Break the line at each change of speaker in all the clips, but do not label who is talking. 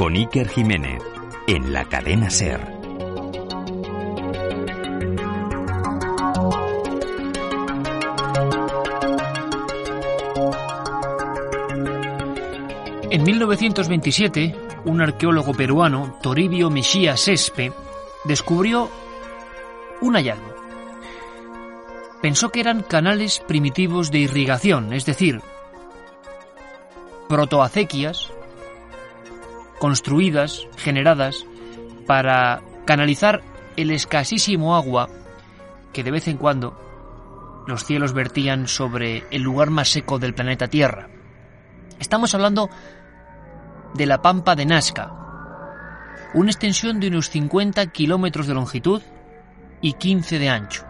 Con Iker Jiménez, en la cadena Ser.
En 1927, un arqueólogo peruano, Toribio Mejía Sespe, descubrió un hallazgo. Pensó que eran canales primitivos de irrigación, es decir, protoacequias construidas, generadas, para canalizar el escasísimo agua que de vez en cuando los cielos vertían sobre el lugar más seco del planeta Tierra. Estamos hablando de la Pampa de Nazca, una extensión de unos 50 kilómetros de longitud y 15 de ancho.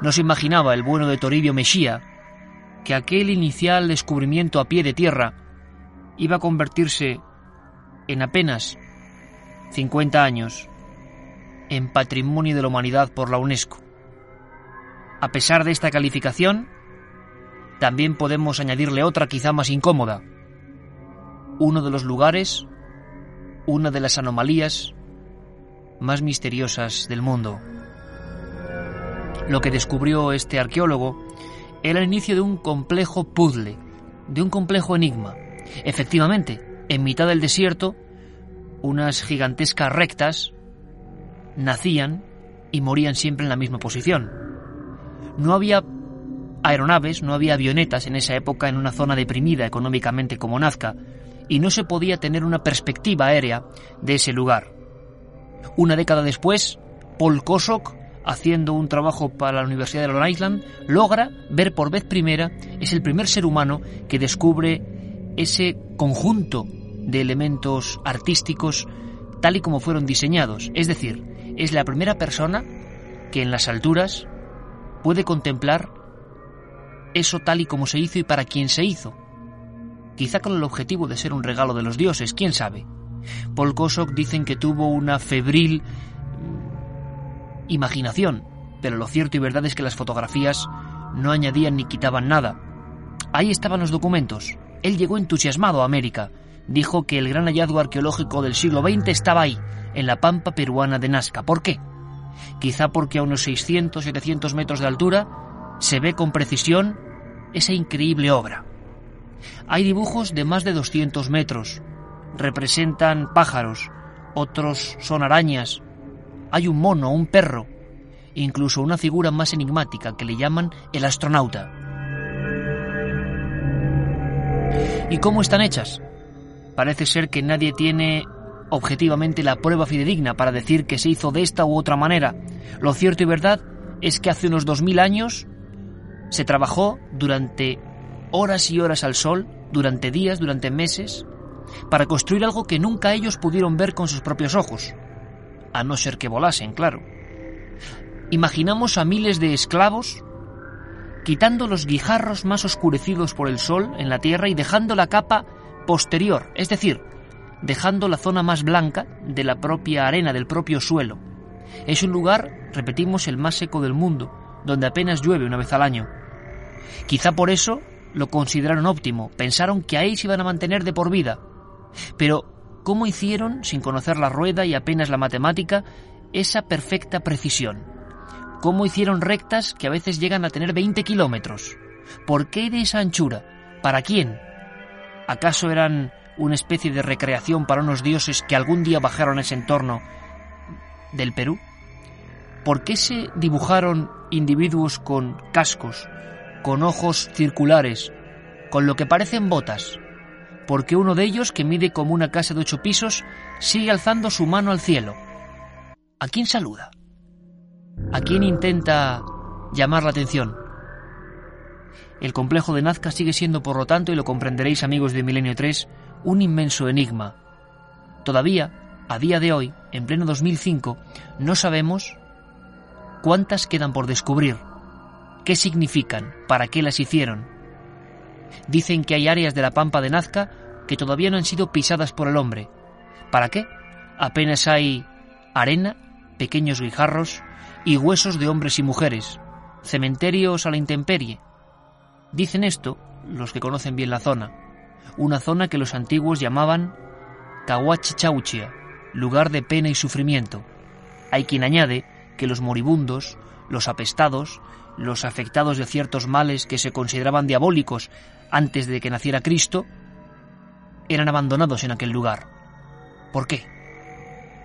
No se imaginaba el bueno de Toribio Mejía que aquel inicial descubrimiento a pie de tierra iba a convertirse en apenas 50 años en Patrimonio de la Humanidad por la UNESCO. A pesar de esta calificación, también podemos añadirle otra quizá más incómoda. Uno de los lugares, una de las anomalías más misteriosas del mundo. Lo que descubrió este arqueólogo era el inicio de un complejo puzzle, de un complejo enigma. Efectivamente, en mitad del desierto, unas gigantescas rectas nacían y morían siempre en la misma posición. No había aeronaves, no había avionetas en esa época en una zona deprimida económicamente como Nazca, y no se podía tener una perspectiva aérea de ese lugar. Una década después, Paul Kosok haciendo un trabajo para la Universidad de Long Island, logra ver por vez primera, es el primer ser humano que descubre ese conjunto de elementos artísticos tal y como fueron diseñados. Es decir, es la primera persona que en las alturas puede contemplar eso tal y como se hizo y para quien se hizo. Quizá con el objetivo de ser un regalo de los dioses, quién sabe. Paul Kosok dicen que tuvo una febril imaginación, pero lo cierto y verdad es que las fotografías no añadían ni quitaban nada. Ahí estaban los documentos. Él llegó entusiasmado a América. Dijo que el gran hallazgo arqueológico del siglo XX estaba ahí, en la pampa peruana de Nazca. ¿Por qué? Quizá porque a unos 600-700 metros de altura se ve con precisión esa increíble obra. Hay dibujos de más de 200 metros. Representan pájaros, otros son arañas, hay un mono, un perro, incluso una figura más enigmática que le llaman el astronauta. ¿Y cómo están hechas? Parece ser que nadie tiene objetivamente la prueba fidedigna para decir que se hizo de esta u otra manera. Lo cierto y verdad es que hace unos 2000 años se trabajó durante horas y horas al sol, durante días, durante meses, para construir algo que nunca ellos pudieron ver con sus propios ojos a no ser que volasen, claro. Imaginamos a miles de esclavos quitando los guijarros más oscurecidos por el sol en la tierra y dejando la capa posterior, es decir, dejando la zona más blanca de la propia arena, del propio suelo. Es un lugar, repetimos, el más seco del mundo, donde apenas llueve una vez al año. Quizá por eso lo consideraron óptimo, pensaron que ahí se iban a mantener de por vida. Pero cómo hicieron, sin conocer la rueda y apenas la matemática, esa perfecta precisión. Cómo hicieron rectas que a veces llegan a tener 20 kilómetros. ¿Por qué de esa anchura? ¿Para quién? ¿Acaso eran una especie de recreación para unos dioses que algún día bajaron ese entorno del Perú? ¿Por qué se dibujaron individuos con cascos, con ojos circulares, con lo que parecen botas, porque uno de ellos, que mide como una casa de ocho pisos, sigue alzando su mano al cielo. ¿A quién saluda? ¿A quién intenta llamar la atención? El complejo de Nazca sigue siendo, por lo tanto, y lo comprenderéis amigos de Milenio 3, un inmenso enigma. Todavía, a día de hoy, en pleno 2005, no sabemos cuántas quedan por descubrir, qué significan, para qué las hicieron. Dicen que hay áreas de la pampa de Nazca que todavía no han sido pisadas por el hombre. ¿Para qué? Apenas hay arena, pequeños guijarros y huesos de hombres y mujeres, cementerios a la intemperie. Dicen esto los que conocen bien la zona, una zona que los antiguos llamaban Kawachichauchia, lugar de pena y sufrimiento. Hay quien añade que los moribundos, los apestados, los afectados de ciertos males que se consideraban diabólicos antes de que naciera Cristo, eran abandonados en aquel lugar. ¿Por qué?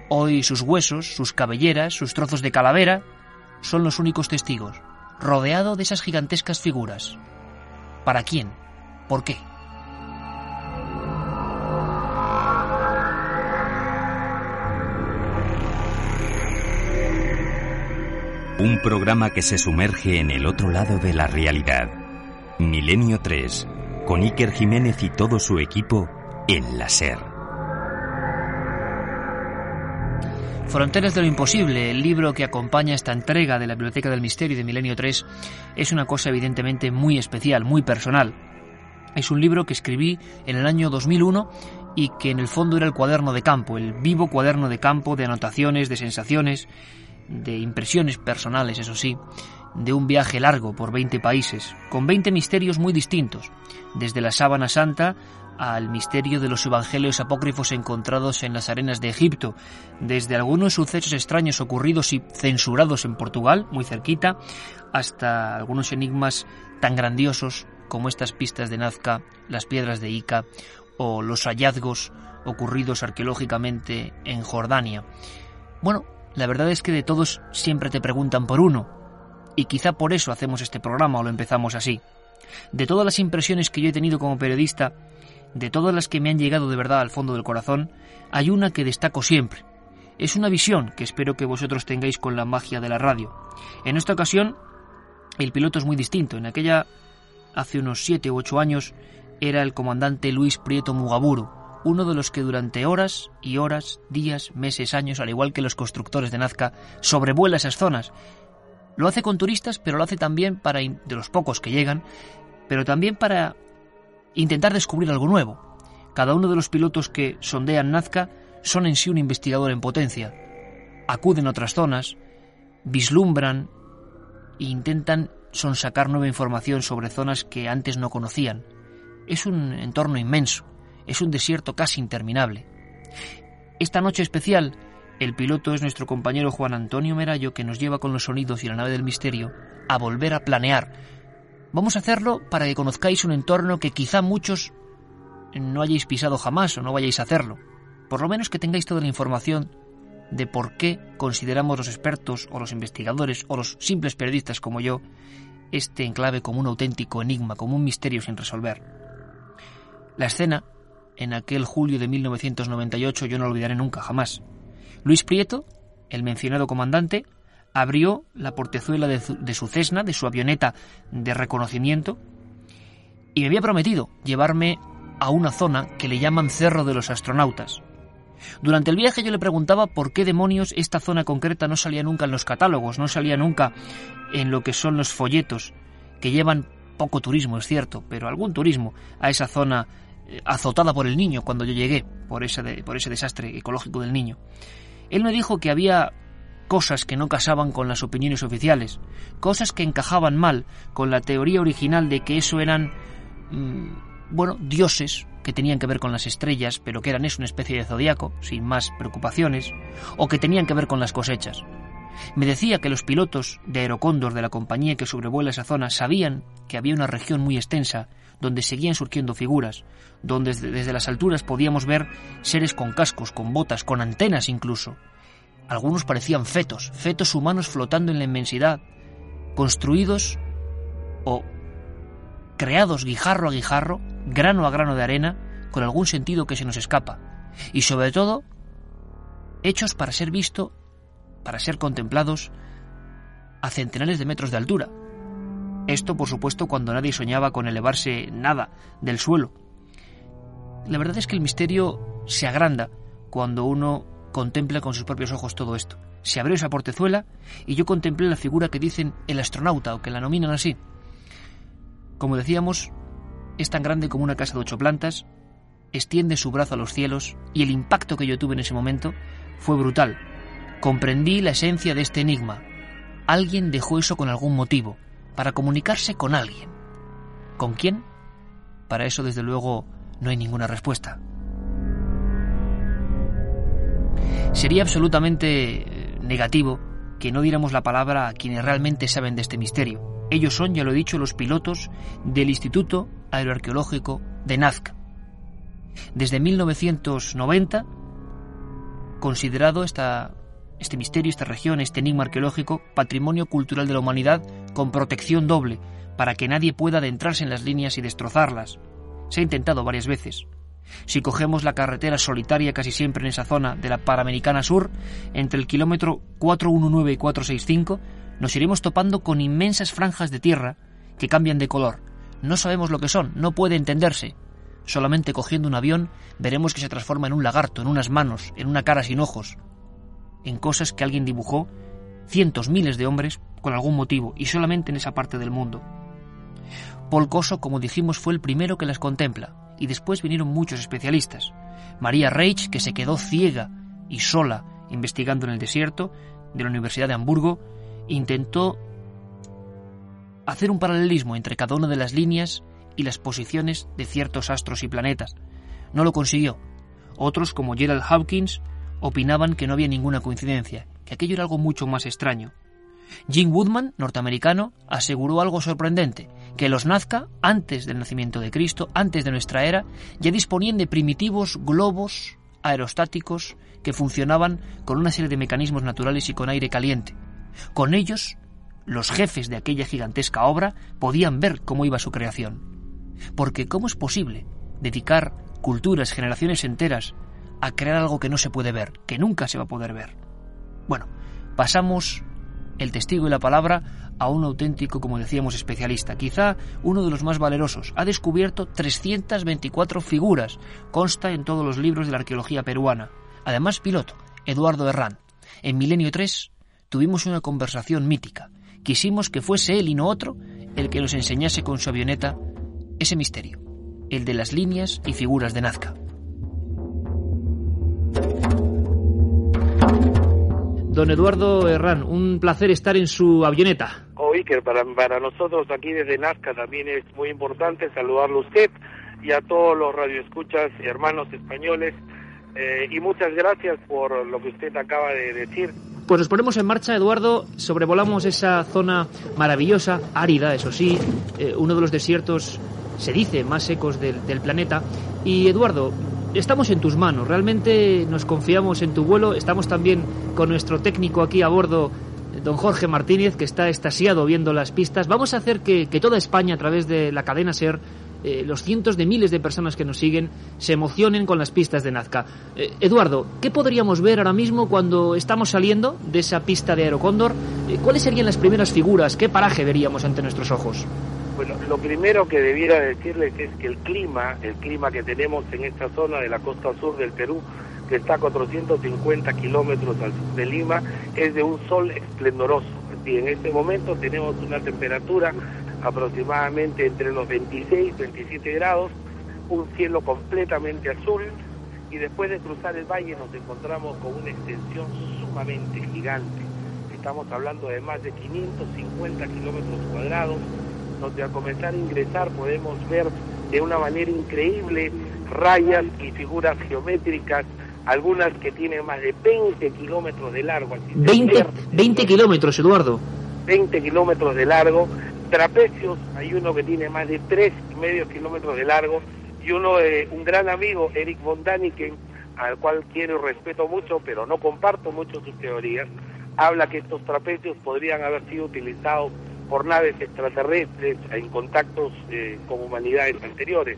Hoy sus huesos, sus cabelleras, sus trozos de calavera son los únicos testigos, rodeado de esas gigantescas figuras. ¿Para quién? ¿Por qué?
Un programa que se sumerge en el otro lado de la realidad. Milenio 3, con Iker Jiménez y todo su equipo en la SER.
Fronteras de lo Imposible, el libro que acompaña esta entrega de la Biblioteca del Misterio de Milenio 3, es una cosa evidentemente muy especial, muy personal. Es un libro que escribí en el año 2001 y que en el fondo era el cuaderno de campo, el vivo cuaderno de campo de anotaciones, de sensaciones, de impresiones personales, eso sí, de un viaje largo por 20 países, con 20 misterios muy distintos, desde la sábana santa al misterio de los evangelios apócrifos encontrados en las arenas de Egipto, desde algunos sucesos extraños ocurridos y censurados en Portugal, muy cerquita, hasta algunos enigmas tan grandiosos como estas pistas de Nazca, las piedras de Ica o los hallazgos ocurridos arqueológicamente en Jordania. Bueno, la verdad es que de todos siempre te preguntan por uno, y quizá por eso hacemos este programa o lo empezamos así. De todas las impresiones que yo he tenido como periodista, de todas las que me han llegado de verdad al fondo del corazón, hay una que destaco siempre. Es una visión que espero que vosotros tengáis con la magia de la radio. En esta ocasión, el piloto es muy distinto. En aquella, hace unos siete u ocho años, era el comandante Luis Prieto Mugaburu, uno de los que durante horas y horas, días, meses, años, al igual que los constructores de Nazca, sobrevuela esas zonas. Lo hace con turistas, pero lo hace también para, de los pocos que llegan, pero también para intentar descubrir algo nuevo. Cada uno de los pilotos que sondean Nazca son en sí un investigador en potencia. Acuden a otras zonas, vislumbran e intentan sonsacar nueva información sobre zonas que antes no conocían. Es un entorno inmenso, es un desierto casi interminable. Esta noche especial, el piloto es nuestro compañero Juan Antonio Merayo que nos lleva con los sonidos y la nave del misterio a volver a planear. Vamos a hacerlo para que conozcáis un entorno que quizá muchos no hayáis pisado jamás o no vayáis a hacerlo. Por lo menos que tengáis toda la información de por qué consideramos los expertos o los investigadores o los simples periodistas como yo este enclave como un auténtico enigma, como un misterio sin resolver. La escena en aquel julio de 1998 yo no lo olvidaré nunca, jamás. Luis Prieto, el mencionado comandante, abrió la portezuela de, su Cessna, de su avioneta de reconocimiento, y me había prometido llevarme a una zona que le llaman Cerro de los Astronautas. Durante el viaje yo le preguntaba por qué demonios esta zona concreta no salía nunca en los catálogos, no salía nunca en lo que son los folletos, que llevan poco turismo, es cierto, pero algún turismo a esa zona eh, azotada por el niño cuando yo llegué, por ese, por ese desastre ecológico del niño. Él me dijo que había cosas que no casaban con las opiniones oficiales, cosas que encajaban mal con la teoría original de que eso eran, mm, bueno, dioses que tenían que ver con las estrellas, pero que eran eso una especie de zodiaco, sin más preocupaciones, o que tenían que ver con las cosechas. Me decía que los pilotos de aerocóndor de la compañía que sobrevuela esa zona sabían que había una región muy extensa donde seguían surgiendo figuras, donde desde, las alturas podíamos ver seres con cascos, con botas, con antenas incluso. Algunos parecían fetos, fetos humanos flotando en la inmensidad, construidos o creados guijarro a guijarro, grano a grano de arena, con algún sentido que se nos escapa. Y sobre todo, hechos para ser visto, para ser contemplados a centenares de metros de altura. Esto, por supuesto, cuando nadie soñaba con elevarse nada del suelo. La verdad es que el misterio se agranda cuando uno contempla con sus propios ojos todo esto. Se abrió esa portezuela y yo contemplé la figura que dicen el astronauta o que la nominan así. Como decíamos, es tan grande como una casa de ocho plantas, extiende su brazo a los cielos y el impacto que yo tuve en ese momento fue brutal. Comprendí la esencia de este enigma. Alguien dejó eso con algún motivo, para comunicarse con alguien. ¿Con quién? Para eso, desde luego, no hay ninguna respuesta. Sería absolutamente eh, negativo que no diéramos la palabra a quienes realmente saben de este misterio. Ellos son, ya lo he dicho, los pilotos del Instituto Aeroarqueológico de Nazca. Desde 1990, considerado este misterio, esta región, este enigma arqueológico, patrimonio cultural de la humanidad con protección doble, para que nadie pueda adentrarse en las líneas y destrozarlas. Se ha intentado varias veces. Si cogemos la carretera solitaria casi siempre en esa zona de la Panamericana Sur, entre el kilómetro 419 y 465, nos iremos topando con inmensas franjas de tierra que cambian de color. No sabemos lo que son, no puede entenderse. Solamente cogiendo un avión veremos que se transforma en un lagarto, en unas manos, en una cara sin ojos, en cosas que alguien dibujó cientos, miles de hombres con algún motivo y solamente en esa parte del mundo. Paul Coso, como dijimos, fue el primero que las contempla y después vinieron muchos especialistas. María Reich, que se quedó ciega y sola investigando en el desierto de la Universidad de Hamburgo, intentó hacer un paralelismo entre cada una de las líneas y las posiciones de ciertos astros y planetas. No lo consiguió. Otros, como Gerald Hawkins, opinaban que no había ninguna coincidencia, que aquello era algo mucho más extraño. Jim Woodman, norteamericano, aseguró algo sorprendente, que los Nazca, antes del nacimiento de Cristo, antes de nuestra era, ya disponían de primitivos globos aerostáticos que funcionaban con una serie de mecanismos naturales y con aire caliente. Con ellos, los jefes de aquella gigantesca obra podían ver cómo iba su creación. Porque ¿cómo es posible dedicar culturas, generaciones enteras, a crear algo que no se puede ver, que nunca se va a poder ver? Bueno, pasamos el testigo y la palabra a un auténtico, como decíamos, especialista, quizá uno de los más valerosos. Ha descubierto 324 figuras, consta en todos los libros de la arqueología peruana. Además, piloto, Eduardo Herrán. En Milenio 3 tuvimos una conversación mítica. Quisimos que fuese él y no otro el que nos enseñase con su avioneta ese misterio, el de las líneas y figuras de Nazca. Don Eduardo Herrán, un placer estar en su avioneta.
Oh, Iker, para, para nosotros aquí desde Nazca también es muy importante saludarlo a usted y a todos los radioescuchas y hermanos españoles. Eh, y muchas gracias por lo que usted acaba de decir.
Pues nos ponemos en marcha, Eduardo. Sobrevolamos esa zona maravillosa, árida, eso sí, eh, uno de los desiertos, se dice, más secos del, del planeta. Y Eduardo, estamos en tus manos, realmente nos confiamos en tu vuelo, estamos también con nuestro técnico aquí a bordo, don Jorge Martínez, que está estasiado viendo las pistas. Vamos a hacer que, toda España, a través de la cadena SER, eh, los cientos de miles de personas que nos siguen, se emocionen con las pistas de Nazca. Eh, Eduardo, ¿qué podríamos ver ahora mismo cuando estamos saliendo de esa pista de Aerocóndor? Eh, ¿Cuáles serían las primeras figuras? ¿Qué paraje veríamos ante nuestros ojos?
Bueno, lo primero que debiera decirles es que el clima, el clima que tenemos en esta zona de la costa sur del Perú, que está a 450 kilómetros al sur de Lima, es de un sol esplendoroso. Y en este momento tenemos una temperatura aproximadamente entre los 26 y 27 grados, un cielo completamente azul, y después de cruzar el valle nos encontramos con una extensión sumamente gigante. Estamos hablando de más de 550 kilómetros cuadrados, donde al comenzar a ingresar podemos ver de una manera increíble rayas y figuras geométricas, algunas que tienen más de 20 kilómetros de largo.
20, 20 kilómetros, Eduardo.
20 kilómetros de largo. Trapecios, hay uno que tiene más de tres y medio kilómetros de largo y uno, de un gran amigo, Eric von Daniken, al cual quiero y respeto mucho, pero no comparto mucho sus teorías, habla que estos trapecios podrían haber sido utilizados por naves extraterrestres en contactos eh, con humanidades anteriores.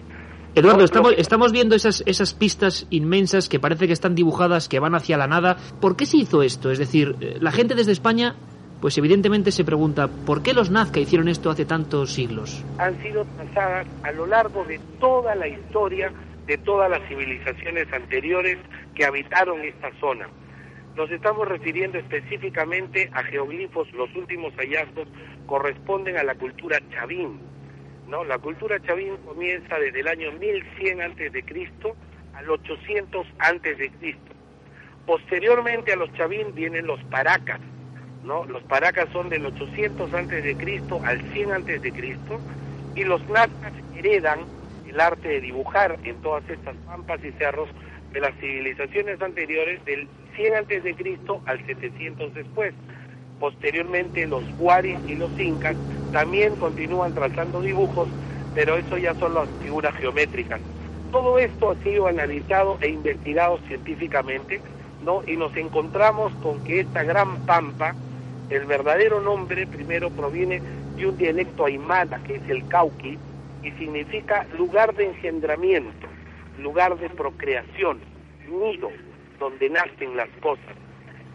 Eduardo, estamos, estamos viendo esas, esas pistas inmensas que parece que están dibujadas, que van hacia la nada. ¿Por qué se hizo esto? Es decir, eh, la gente desde España, pues evidentemente se pregunta, ¿por qué los Nazca hicieron esto hace tantos siglos?
Han sido trazadas a lo largo de toda la historia de todas las civilizaciones anteriores que habitaron esta zona. Nos estamos refiriendo específicamente a geoglifos, los últimos hallazgos corresponden a la cultura chavín, ¿no? La cultura chavín comienza desde el año 1100 antes de Cristo al 800 antes de Cristo. Posteriormente a los chavín vienen los paracas, ¿no? Los paracas son del 800 antes de Cristo al 100 antes de Cristo y los nazcas heredan el arte de dibujar en todas estas pampas y cerros de las civilizaciones anteriores del 100 antes de Cristo al 700 después. Posteriormente los huaris y los incas también continúan trazando dibujos, pero eso ya son las figuras geométricas. Todo esto ha sido analizado e investigado científicamente, ¿no? Y nos encontramos con que esta gran pampa, el verdadero nombre primero proviene de un dialecto aymara, que es el cauqui, y significa lugar de engendramiento, lugar de procreación, nido, donde nacen las cosas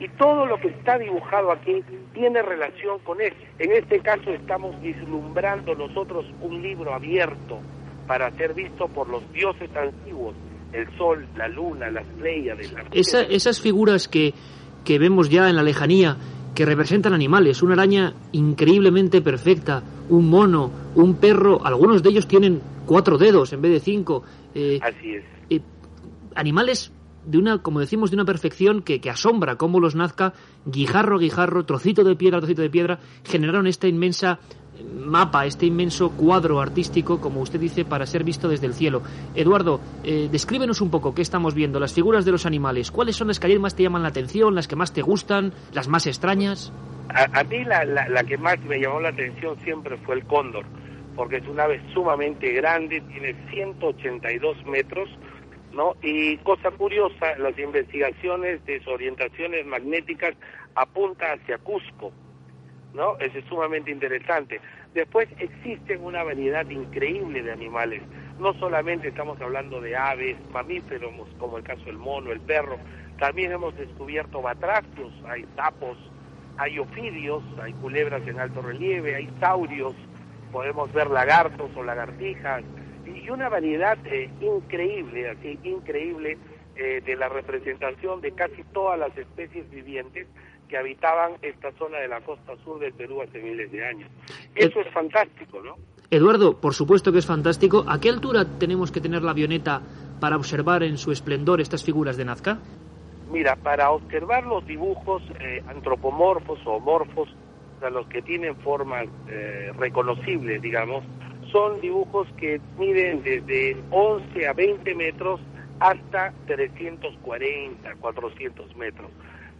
y todo lo que está dibujado aquí tiene relación con él. En este caso estamos vislumbrando nosotros un libro abierto para ser visto por los dioses antiguos, el sol, la luna, las pleiades. Las
Esa, esas figuras que, que vemos ya en la lejanía, que representan animales, una araña increíblemente perfecta, un mono, un perro, algunos de ellos tienen cuatro dedos en vez de cinco.
Eh, Así es.
Eh, animales de una, como decimos, de una perfección que, que asombra cómo los Nazca, guijarro a guijarro, trocito de piedra trocito de piedra, generaron esta inmensa mapa, este inmenso cuadro artístico, como usted dice, para ser visto desde el cielo. Eduardo, eh, descríbenos un poco qué estamos viendo, las figuras de los animales. ¿Cuáles son las que más te llaman la atención, las que más te gustan, las más extrañas?
A, mí la, la, que más me llamó la atención siempre fue el cóndor, porque es una ave sumamente grande, tiene 182 metros, ¿no? Y cosa curiosa, las investigaciones de sus orientaciones magnéticas apuntan hacia Cusco, ¿no? Es sumamente interesante. Después existen una variedad increíble de animales. No solamente estamos hablando de aves, mamíferos, como el caso del mono, el perro, también hemos descubierto batracios, hay sapos, hay ofidios, hay culebras en alto relieve, hay saurios, podemos ver lagartos o lagartijas, y una variedad eh, increíble, así, increíble eh, de la representación de casi todas las especies vivientes que habitaban esta zona de la costa sur del Perú hace miles de años. Eso es fantástico, ¿no?
Eduardo, por supuesto que es fantástico. ¿A qué altura tenemos que tener la avioneta para observar en su esplendor estas figuras de Nazca?
Mira, para observar los dibujos eh, antropomorfos o morfos, o sea, los que tienen formas reconocibles, digamos, son dibujos que miden desde 11 a 20 metros hasta 340, 400 metros.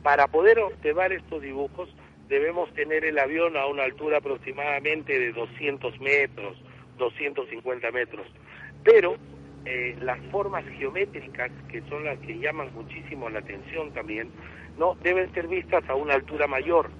Para poder observar estos dibujos debemos tener el avión a una altura aproximadamente de 200 metros, 250 metros. Pero eh, las formas geométricas, que son las que llaman muchísimo la atención también, no deben ser vistas a una altura mayor,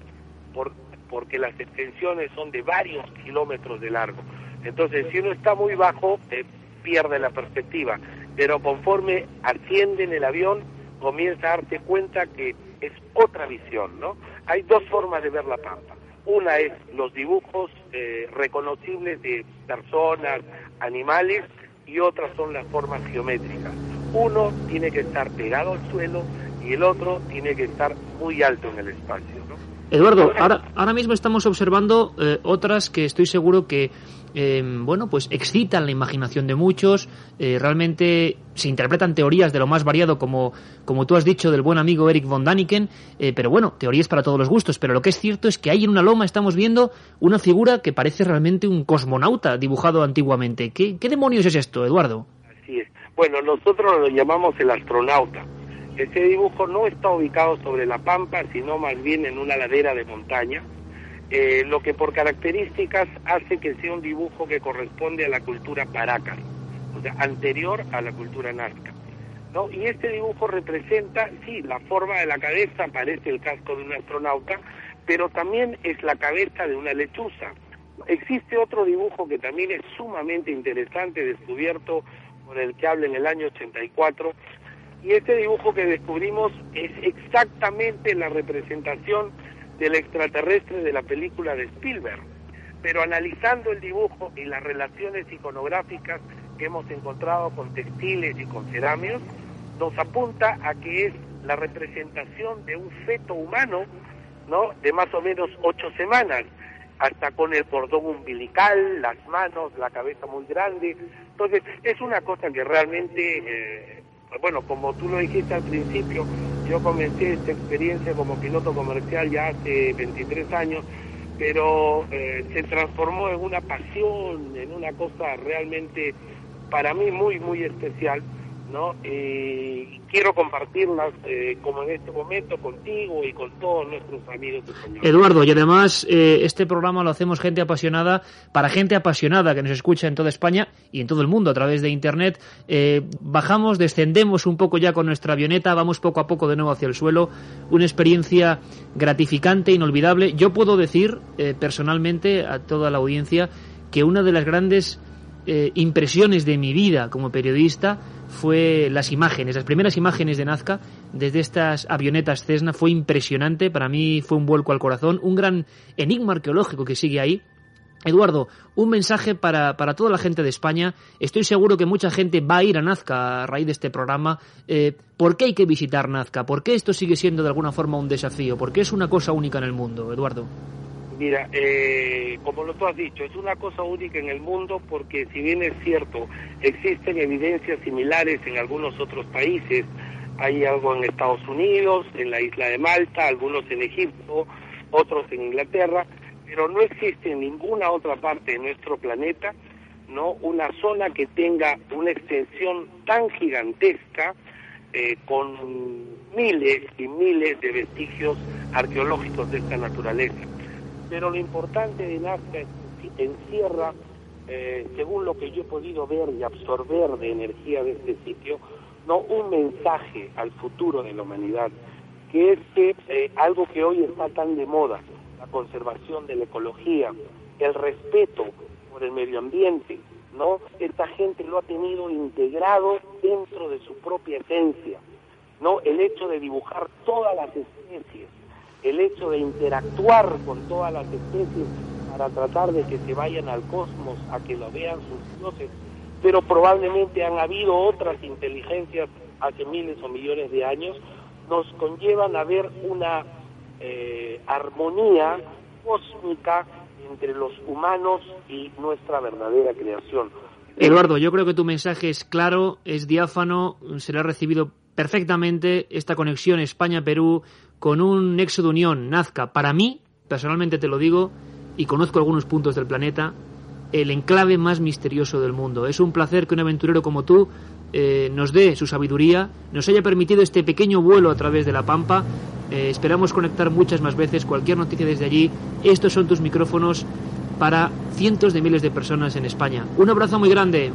por, porque las extensiones son de varios kilómetros de largo. Entonces, si uno está muy bajo, eh, pierde la perspectiva, pero conforme asciende en el avión, comienza a darse cuenta que es otra visión, ¿no? Hay dos formas de ver la pampa. Una es los dibujos eh, reconocibles de personas, animales, y otras son las formas geométricas. Uno tiene que estar pegado al suelo y el otro tiene que estar muy alto en el espacio.
Eduardo, ahora, ahora mismo estamos observando eh, otras que estoy seguro que eh, bueno, pues excitan la imaginación de muchos, eh, realmente se interpretan teorías de lo más variado, como, como tú has dicho, del buen amigo Eric von Daniken, eh, pero bueno, teorías para todos los gustos, pero lo que es cierto es que ahí en una loma estamos viendo una figura que parece realmente un cosmonauta dibujado antiguamente. ¿Qué, qué demonios es esto, Eduardo?
Así es. Bueno, nosotros lo llamamos el astronauta. Ese dibujo no está ubicado sobre la pampa, sino más bien en una ladera de montaña eh, lo que por características hace que sea un dibujo que corresponde a la cultura paraca, o sea, anterior a la cultura nazca. ¿no? Y este dibujo representa, sí, la forma de la cabeza, parece el casco de un astronauta, pero también es la cabeza de una lechuza, Existe otro dibujo que también es sumamente interesante, descubierto por el que habla en el año 84, y este dibujo que descubrimos es exactamente la representación del extraterrestre de la película de Spielberg. Pero analizando el dibujo y las relaciones iconográficas que hemos encontrado con textiles y con cerámicos, nos apunta a que es la representación de un feto humano, ¿no? De más o menos ocho semanas, hasta con el cordón umbilical, las manos, la cabeza muy grande. Entonces, es una cosa que realmente, eh, bueno, como tú lo dijiste al principio, yo comencé esta experiencia como piloto comercial ya hace 23 años, pero eh, se transformó en una pasión, en una cosa realmente para mí muy, muy especial ¿no? Eh, quiero compartirlas eh, como en este momento contigo y con todos nuestros amigos españoles.
Eduardo, y además eh, este programa lo hacemos gente apasionada para gente apasionada que nos escucha en toda España y en todo el mundo a través de Internet. bajamos, descendemos un poco ya con nuestra avioneta, vamos poco a poco de nuevo hacia el suelo. Una experiencia gratificante, inolvidable. Yo puedo decir personalmente a toda la audiencia que una de las grandes impresiones de mi vida como periodista fue las imágenes, las primeras imágenes de Nazca desde estas avionetas Cessna fue impresionante, para mí fue un vuelco al corazón, un gran enigma arqueológico que sigue ahí. Eduardo, un mensaje para, para toda la gente de España. Estoy seguro que mucha gente va a ir a Nazca a raíz de este programa. Eh, ¿Por qué hay que visitar Nazca? ¿Por qué esto sigue siendo de alguna forma un desafío? ¿Por qué es una cosa única en el mundo, Eduardo?
Mira, eh, como lo tú has dicho, es una cosa única en el mundo porque si bien es cierto, existen evidencias similares en algunos otros países, hay algo en Estados Unidos, en la isla de Malta, algunos en Egipto, otros en Inglaterra, pero no existe en ninguna otra parte de nuestro planeta no una zona que tenga una extensión tan gigantesca eh, con miles y miles de vestigios arqueológicos de esta naturaleza pero lo importante de Nazca es que encierra, eh, según lo que yo he podido ver y absorber de energía de este sitio, no un mensaje al futuro de la humanidad, que es que eh, algo que hoy está tan de moda, la conservación de la ecología, el respeto por el medio ambiente, ¿no? Esta gente lo ha tenido integrado dentro de su propia esencia, ¿no? El hecho de dibujar todas las especies, el hecho de interactuar con todas las especies para tratar de que se vayan al cosmos a que lo vean sus dioses, pero probablemente han habido otras inteligencias hace miles o millones de años, nos conllevan a ver una eh, armonía cósmica entre los humanos y nuestra verdadera creación.
Eduardo, yo creo que tu mensaje es claro, es diáfano, será recibido perfectamente esta conexión España-Perú con un nexo de unión, Nazca, para mí, personalmente te lo digo, y conozco algunos puntos del planeta, el enclave más misterioso del mundo. Es un placer que un aventurero como tú eh, nos dé su sabiduría, nos haya permitido este pequeño vuelo a través de la Pampa. Eh, esperamos conectar muchas más veces, cualquier noticia desde allí. Estos son tus micrófonos para cientos de miles de personas en España. Un abrazo muy grande.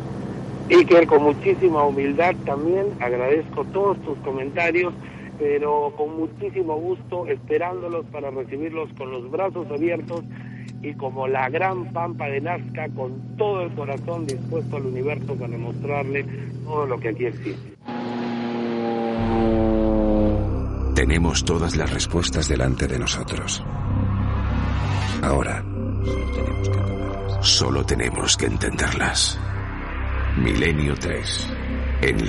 Iker, con muchísima humildad también agradezco todos tus comentarios pero con muchísimo gusto, esperándolos para recibirlos con los brazos abiertos y como la gran pampa de Nazca, con todo el corazón dispuesto al universo para mostrarle todo lo que aquí existe.
Tenemos todas las respuestas delante de nosotros. Ahora, solo tenemos que entenderlas. Milenio 3, en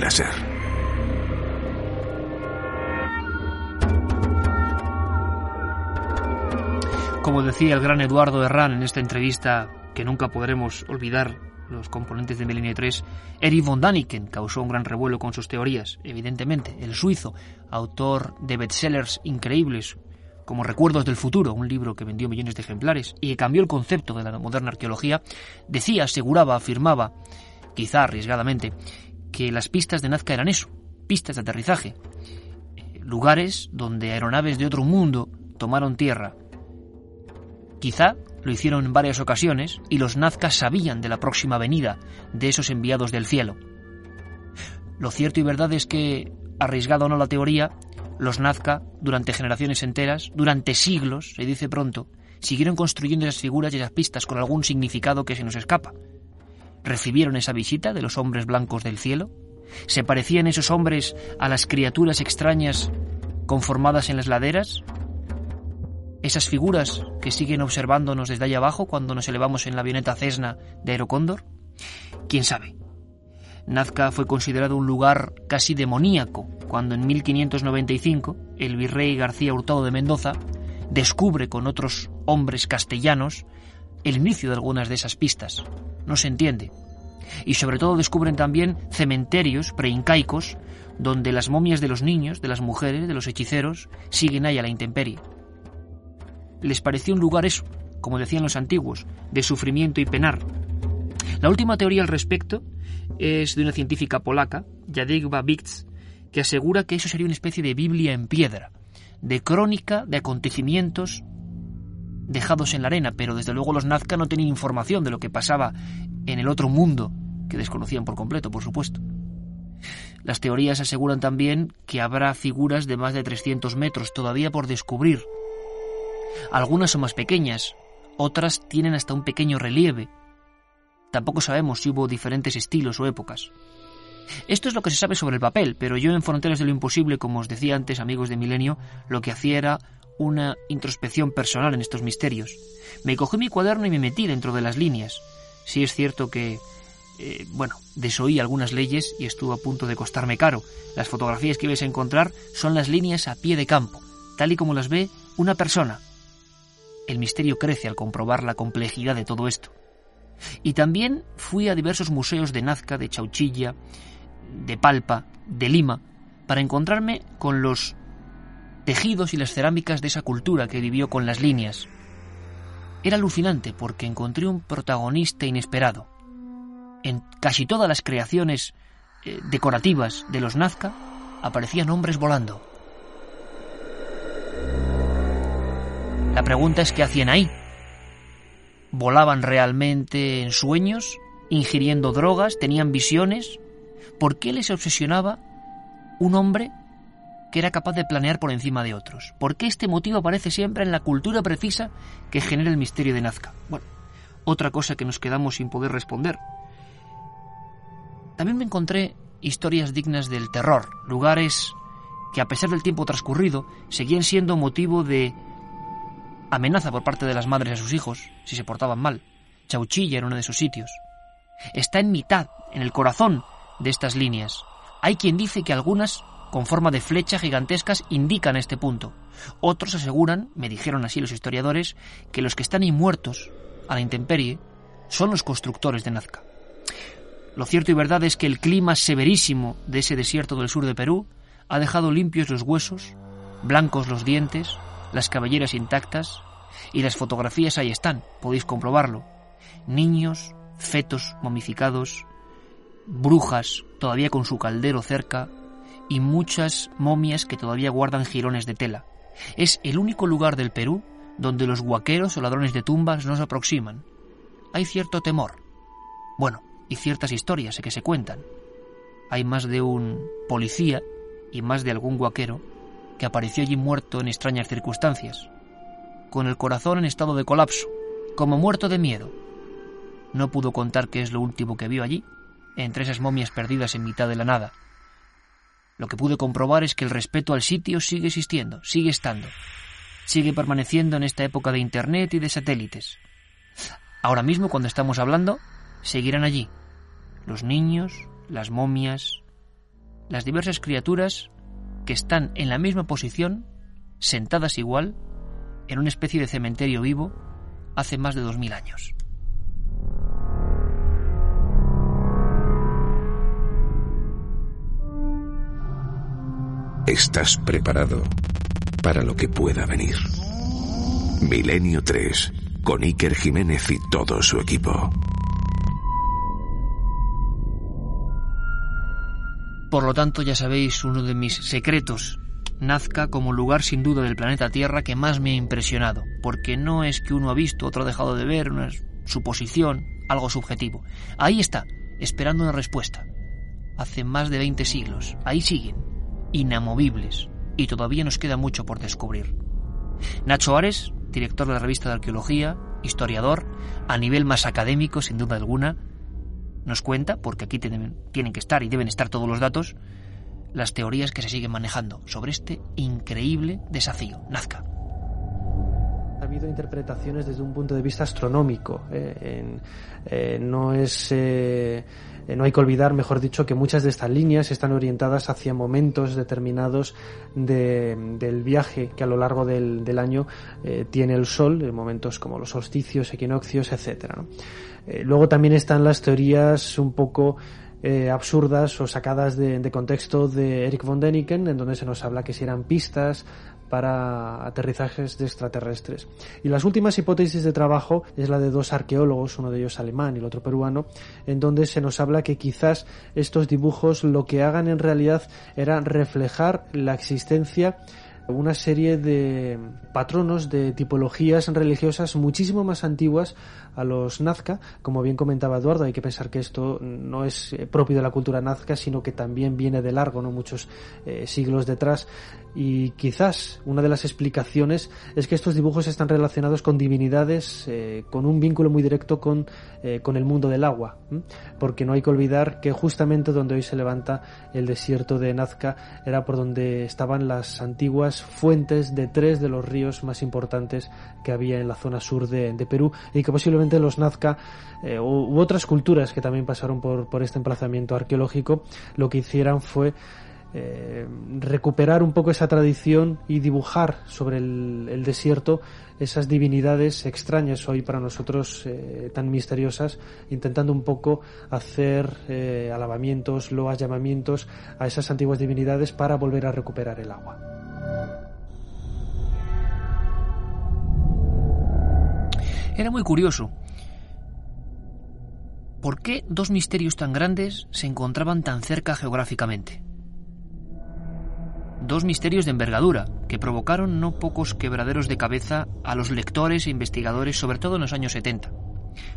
Como decía el gran Eduardo Herrán en esta entrevista que nunca podremos olvidar los componentes de Milenio 3, Erich von Daniken causó un gran revuelo con sus teorías, evidentemente. El suizo, autor de bestsellers increíbles como Recuerdos del Futuro, un libro que vendió millones de ejemplares y que cambió el concepto de la moderna arqueología, decía, aseguraba, afirmaba, quizá arriesgadamente, que las pistas de Nazca eran eso, pistas de aterrizaje, lugares donde aeronaves de otro mundo tomaron tierra Quizá lo hicieron en varias ocasiones y los nazcas sabían de la próxima venida de esos enviados del cielo. Lo cierto y verdad es que, arriesgado o no la teoría, los nazca, durante generaciones enteras, durante siglos, se dice pronto, siguieron construyendo esas figuras y esas pistas con algún significado que se nos escapa. ¿Recibieron esa visita de los hombres blancos del cielo? ¿Se parecían esos hombres a las criaturas extrañas conformadas en las laderas? ¿Esas figuras que siguen observándonos desde allá abajo cuando nos elevamos en la avioneta Cessna de Aerocóndor? ¿Quién sabe? Nazca fue considerado un lugar casi demoníaco cuando en 1595 el virrey García Hurtado de Mendoza descubre con otros hombres castellanos el inicio de algunas de esas pistas. No se entiende. Y sobre todo descubren también cementerios preincaicos donde las momias de los niños, de las mujeres, de los hechiceros, siguen ahí a la intemperie. Les pareció un lugar eso, como decían los antiguos, de sufrimiento y penar. La última teoría al respecto es de una científica polaca, Jadwiga Wicz, que asegura que eso sería una especie de Biblia en piedra, de crónica de acontecimientos dejados en la arena, pero desde luego los Nazca no tenían información de lo que pasaba en el otro mundo, que desconocían por completo, por supuesto. Las teorías aseguran también que habrá figuras de más de 300 metros todavía por descubrir. Algunas son más pequeñas, otras tienen hasta un pequeño relieve. Tampoco sabemos si hubo diferentes estilos o épocas. Esto es lo que se sabe sobre el papel, pero yo en Fronteras de lo Imposible, como os decía antes, amigos de Milenio, lo que hacía era una introspección personal en estos misterios. Me cogí mi cuaderno y me metí dentro de las líneas. Sí es cierto que, eh, bueno, desoí algunas leyes y estuvo a punto de costarme caro. Las fotografías que vais a encontrar son las líneas a pie de campo, tal y como las ve una persona. El misterio crece al comprobar la complejidad de todo esto. Y también fui a diversos museos de Nazca, de Chauchilla, de Palpa, de Lima, para encontrarme con los tejidos y las cerámicas de esa cultura que vivió con las líneas. Era alucinante porque encontré un protagonista inesperado. En casi todas las creaciones eh, decorativas de los Nazca aparecían hombres volando. La pregunta es qué hacían ahí. ¿Volaban realmente en sueños? ¿Ingiriendo drogas? ¿Tenían visiones? ¿Por qué les obsesionaba un hombre que era capaz de planear por encima de otros? ¿Por qué este motivo aparece siempre en la cultura precisa que genera el misterio de Nazca? Bueno, otra cosa que nos quedamos sin poder responder. También me encontré historias dignas del terror, lugares que a pesar del tiempo transcurrido seguían siendo motivo de amenaza por parte de las madres a sus hijos si se portaban mal. Chauchilla era uno de esos sitios. Está en mitad, en el corazón de estas líneas. Hay quien dice que algunas, con forma de flecha gigantescas, indican este punto. Otros aseguran, me dijeron así los historiadores, que los que están ahí muertos, a la intemperie, son los constructores de Nazca. Lo cierto y verdad es que el clima severísimo de ese desierto del sur de Perú ha dejado limpios los huesos, blancos los dientes, las cabelleras intactas, y las fotografías ahí están, podéis comprobarlo. Niños, fetos momificados, brujas todavía con su caldero cerca y muchas momias que todavía guardan jirones de tela. Es el único lugar del Perú donde los guaqueros o ladrones de tumbas no se aproximan. Hay cierto temor. Bueno, y ciertas historias que se cuentan. Hay más de un policía y más de algún guaquero que apareció allí muerto en extrañas circunstancias, con el corazón en estado de colapso, como muerto de miedo. No pudo contar qué es lo último que vio allí, entre esas momias perdidas en mitad de la nada. Lo que pude comprobar es que el respeto al sitio sigue existiendo, sigue estando, sigue permaneciendo en esta época de Internet y de satélites. Ahora mismo, cuando estamos hablando, seguirán allí los niños, las momias, las diversas criaturas que están en la misma posición, sentadas igual, en una especie de cementerio vivo, hace más de dos mil años.
Estás preparado para lo que pueda venir. Milenio 3, con Iker Jiménez y todo su equipo.
Por lo tanto, ya sabéis uno de mis secretos. Nazca como lugar sin duda del planeta Tierra que más me ha impresionado, porque no es que uno ha visto, otro ha dejado de ver, una suposición, algo subjetivo. Ahí está, esperando una respuesta. Hace más de 20 siglos. Ahí siguen inamovibles, y todavía nos queda mucho por descubrir. Nacho Ares, director de la revista de arqueología, historiador, a nivel más académico, sin duda alguna, nos cuenta, porque aquí tienen, que estar y deben estar todos los datos, las teorías que se siguen manejando sobre este increíble desafío, Nazca.
Ha habido interpretaciones desde un punto de vista astronómico. Eh, eh, no es eh, no hay que olvidar, mejor dicho, que muchas de estas líneas están orientadas hacia momentos determinados del viaje que a lo largo del, año tiene el Sol, en momentos como los solsticios, equinoccios, etcétera. Luego también están las teorías un poco absurdas o sacadas de, de, contexto de Eric von Däniken, en donde se nos habla que si eran pistas para aterrizajes de extraterrestres. Y las últimas hipótesis de trabajo es la de dos arqueólogos, uno de ellos alemán y el otro peruano, en donde se nos habla que quizás estos dibujos lo que hagan en realidad era reflejar la existencia una serie de patronos de tipologías religiosas muchísimo más antiguas a los Nazca. Como bien comentaba Eduardo, hay que pensar que esto no es eh, propio de la cultura nazca, sino que también viene de largo, no muchos eh, siglos detrás. Y quizás una de las explicaciones es que estos dibujos están relacionados con divinidades eh, con un vínculo muy directo con, con el mundo del agua, porque no hay que olvidar que justamente donde hoy se levanta el desierto de Nazca era por donde estaban las antiguas fuentes de tres de los ríos más importantes que había en la zona sur de, Perú y que posiblemente los Nazca eh, u, otras culturas que también pasaron por, por este emplazamiento arqueológico lo que hicieran fue eh, recuperar un poco esa tradición y dibujar sobre el, desierto esas divinidades extrañas hoy para nosotros eh, tan misteriosas, intentando un poco hacer alabamientos, loas, llamamientos a esas antiguas divinidades para volver a recuperar el agua.
Era muy curioso. ¿Por qué dos misterios tan grandes se encontraban tan cerca geográficamente? dos misterios de envergadura que provocaron no pocos quebraderos de cabeza a los lectores e investigadores, sobre todo en los años 70.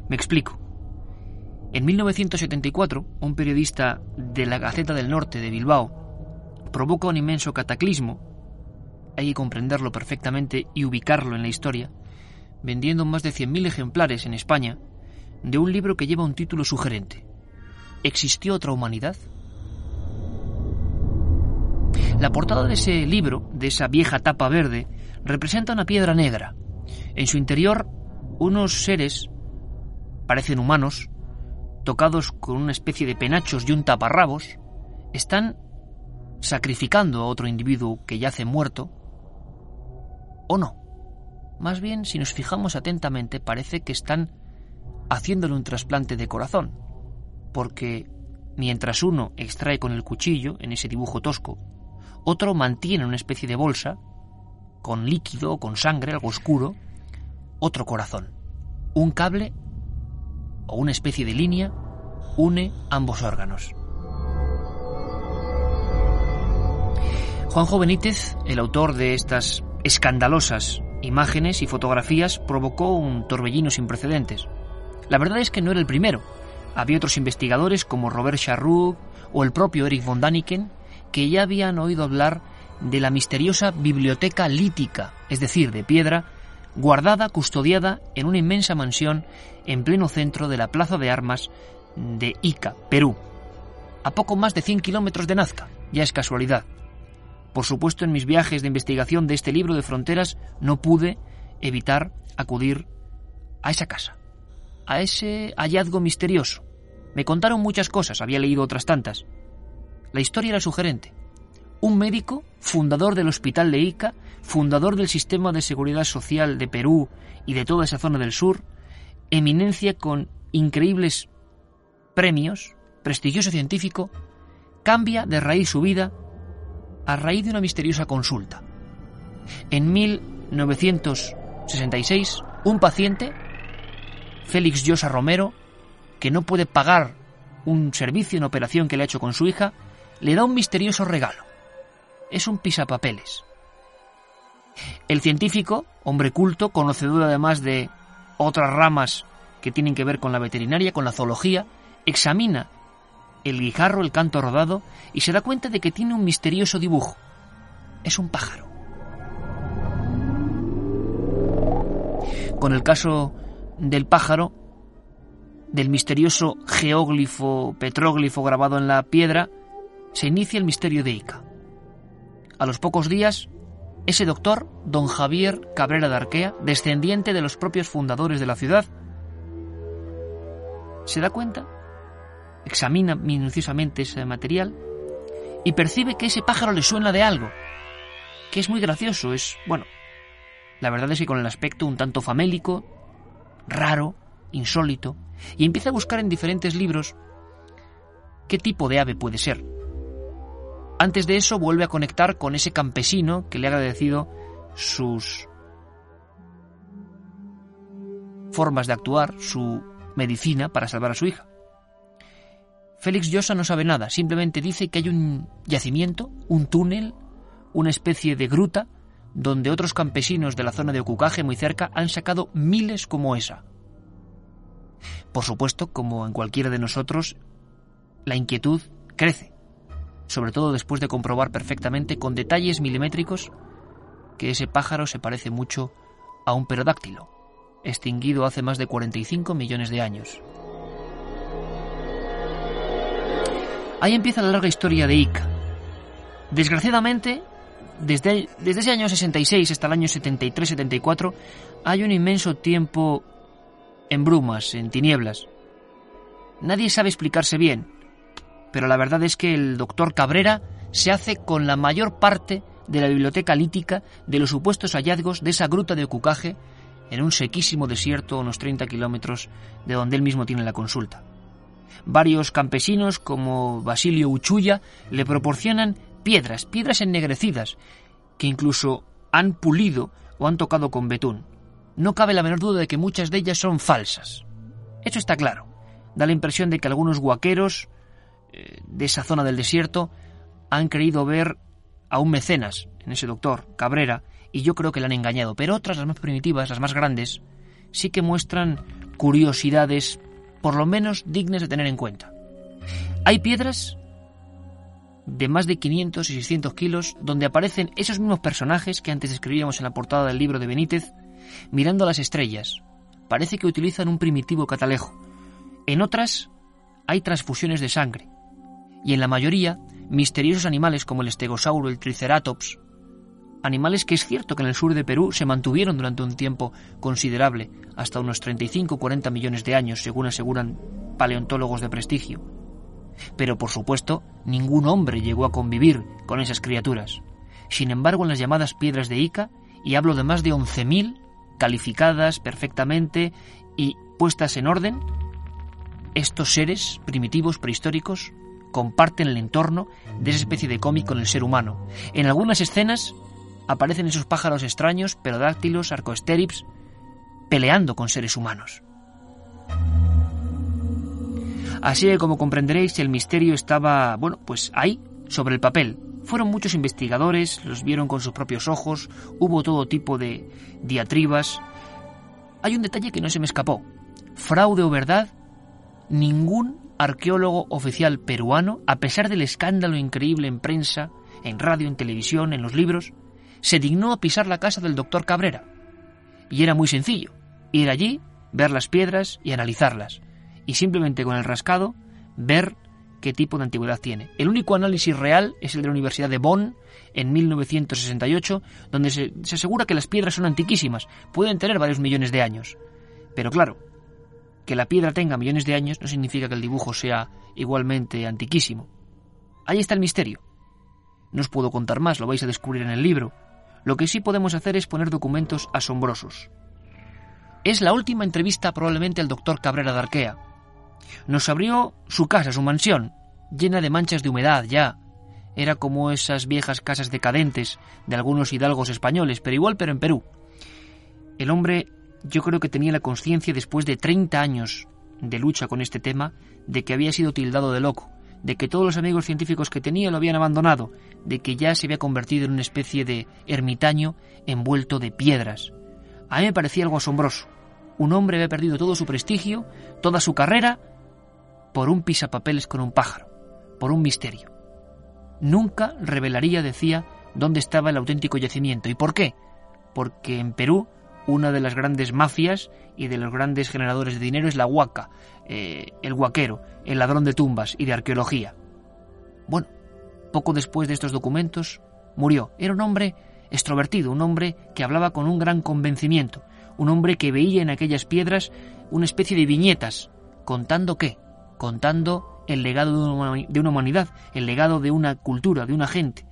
Me explico. En 1974, un periodista de la Gaceta del Norte de Bilbao provoca un inmenso cataclismo, hay que comprenderlo perfectamente y ubicarlo en la historia, vendiendo más de 100.000 ejemplares en España de un libro que lleva un título sugerente. ¿Existió otra humanidad? La portada de ese libro, de esa vieja tapa verde, representa una piedra negra. En su interior, unos seres, parecen humanos, tocados con una especie de penachos y un taparrabos, están sacrificando a otro individuo que yace muerto, o no. Más bien, si nos fijamos atentamente, parece que están haciéndole un trasplante de corazón, porque mientras uno extrae con el cuchillo, en ese dibujo tosco, otro mantiene una especie de bolsa con líquido o con sangre, algo oscuro, otro corazón. Un cable o una especie de línea une ambos órganos. Juanjo Benítez, el autor de estas escandalosas imágenes y fotografías, provocó un torbellino sin precedentes. La verdad es que no era el primero. Había otros investigadores como Robert Charroux o el propio Eric von Daniken que ya habían oído hablar de la misteriosa biblioteca lítica, es decir, de piedra, guardada, custodiada en una inmensa mansión en pleno centro de la plaza de armas de Ica, Perú, a poco más de 100 kilómetros de Nazca, ya es casualidad. Por supuesto, en mis viajes de investigación de este libro de fronteras no pude evitar acudir a esa casa, a ese hallazgo misterioso. Me contaron muchas cosas, había leído otras tantas, la historia era sugerente. Un médico, fundador del Hospital de Ica, fundador del Sistema de Seguridad Social de Perú y de toda esa zona del sur, eminencia con increíbles premios, prestigioso científico, cambia de raíz su vida a raíz de una misteriosa consulta. En 1966, un paciente, Félix Llosa Romero, que no puede pagar un servicio, en operación que le ha hecho con su hija, le da un misterioso regalo. Es un pisapapeles. El científico, hombre culto, conocedor además de otras ramas que tienen que ver con la veterinaria, con la zoología, examina el guijarro, el canto rodado, y se da cuenta de que tiene un misterioso dibujo. Es un pájaro. con el caso del pájaro, del misterioso geóglifo, petróglifo grabado en la piedra, se inicia el misterio de Ica. A los pocos días, ese doctor, don Javier Cabrera de Arquea, descendiente de los propios fundadores de la ciudad, se da cuenta, examina minuciosamente ese material y percibe que ese pájaro le suena de algo, que es muy gracioso, es, bueno, la verdad es que con el aspecto un tanto famélico, raro, insólito, y empieza a buscar en diferentes libros qué tipo de ave puede ser. Antes de eso vuelve a conectar con ese campesino que le ha agradecido sus formas de actuar, su medicina para salvar a su hija. Félix Llosa no sabe nada, simplemente dice que hay un yacimiento, un túnel, una especie de gruta, donde otros campesinos de la zona de Ocucaje muy cerca han sacado miles como esa. Por supuesto, como en cualquiera de nosotros, la inquietud crece, sobre todo después de comprobar perfectamente con detalles milimétricos que ese pájaro se parece mucho a un perodáctilo, extinguido hace más de 45 millones de años. Ahí empieza la larga historia de Ica. Desgraciadamente, desde, desde ese año 66 hasta el año 73-74 hay un inmenso tiempo en brumas, en tinieblas. Nadie sabe explicarse bien, pero la verdad es que el doctor Cabrera se hace con la mayor parte de la biblioteca lítica de los supuestos hallazgos de esa gruta de Ocucaje en un sequísimo desierto a unos 30 kilómetros de donde él mismo tiene la consulta. Varios campesinos como Basilio Uchuya le proporcionan piedras, piedras ennegrecidas, que incluso han pulido o han tocado con betún no cabe la menor duda de que muchas de ellas son falsas. Eso está claro. Da la impresión de que algunos guaqueros eh, de esa zona del desierto han creído ver a un mecenas en ese doctor, Cabrera, y yo creo que le han engañado. Pero otras, las más primitivas, las más grandes, sí que muestran curiosidades, por lo menos dignas de tener en cuenta. Hay piedras de más de 500 y 600 kilos donde aparecen esos mismos personajes que antes describíamos en la portada del libro de Benítez, mirando a las estrellas. Parece que utilizan un primitivo catalejo. En otras hay transfusiones de sangre. Y en la mayoría, misteriosos animales como el estegosauro, el triceratops, animales que es cierto que en el sur de Perú se mantuvieron durante un tiempo considerable, hasta unos 35-40 millones de años, según aseguran paleontólogos de prestigio. Pero por supuesto, ningún hombre llegó a convivir con esas criaturas. Sin embargo, en las llamadas piedras de Ica, y hablo de más de 11.000, calificadas perfectamente y puestas en orden, estos seres primitivos prehistóricos comparten el entorno de esa especie de cómic con el ser humano. En algunas escenas aparecen esos pájaros extraños, perodáctilos, arcoestérips, peleando con seres humanos. Así que como comprenderéis, el misterio estaba, bueno, pues ahí, sobre el papel, fueron muchos investigadores, los vieron con sus propios ojos, hubo todo tipo de diatribas. Hay un detalle que no se me escapó. Fraude o verdad, ningún arqueólogo oficial peruano, a pesar del escándalo increíble en prensa, en radio, en televisión, en los libros, se dignó a pisar la casa del doctor Cabrera. Y era muy sencillo, ir allí, ver las piedras y analizarlas, y simplemente con el rascado ver qué tipo de antigüedad tiene. El único análisis real es el de la Universidad de Bonn en 1968, donde se, asegura que las piedras son antiquísimas, pueden tener varios millones de años. Pero claro, que la piedra tenga millones de años no significa que el dibujo sea igualmente antiquísimo. Ahí está el misterio. No os puedo contar más, lo vais a descubrir en el libro. Lo que sí podemos hacer es poner documentos asombrosos. Es la última entrevista probablemente al doctor Cabrera de Arquea, nos abrió su casa, su mansión, llena de manchas de humedad ya. Era como esas viejas casas decadentes de algunos hidalgos españoles, pero igual, pero en Perú. El hombre yo creo que tenía la conciencia después de 30 años de lucha con este tema de que había sido tildado de loco, de que todos los amigos científicos que tenía lo habían abandonado, de que ya se había convertido en una especie de ermitaño envuelto de piedras. A mí me parecía algo asombroso. Un hombre había perdido todo su prestigio, toda su carrera, por un pisapapeles con un pájaro, por un misterio. Nunca revelaría, decía, dónde estaba el auténtico yacimiento. ¿Y por qué? Porque en Perú una de las grandes mafias y de los grandes generadores de dinero es la huaca, eh, el huaquero, el ladrón de tumbas y de arqueología. Bueno, poco después de estos documentos, murió. Era un hombre extrovertido, un hombre que hablaba con un gran convencimiento, un hombre que veía en aquellas piedras una especie de viñetas, contando qué, contando el legado de una humanidad, el legado de una cultura, de una gente,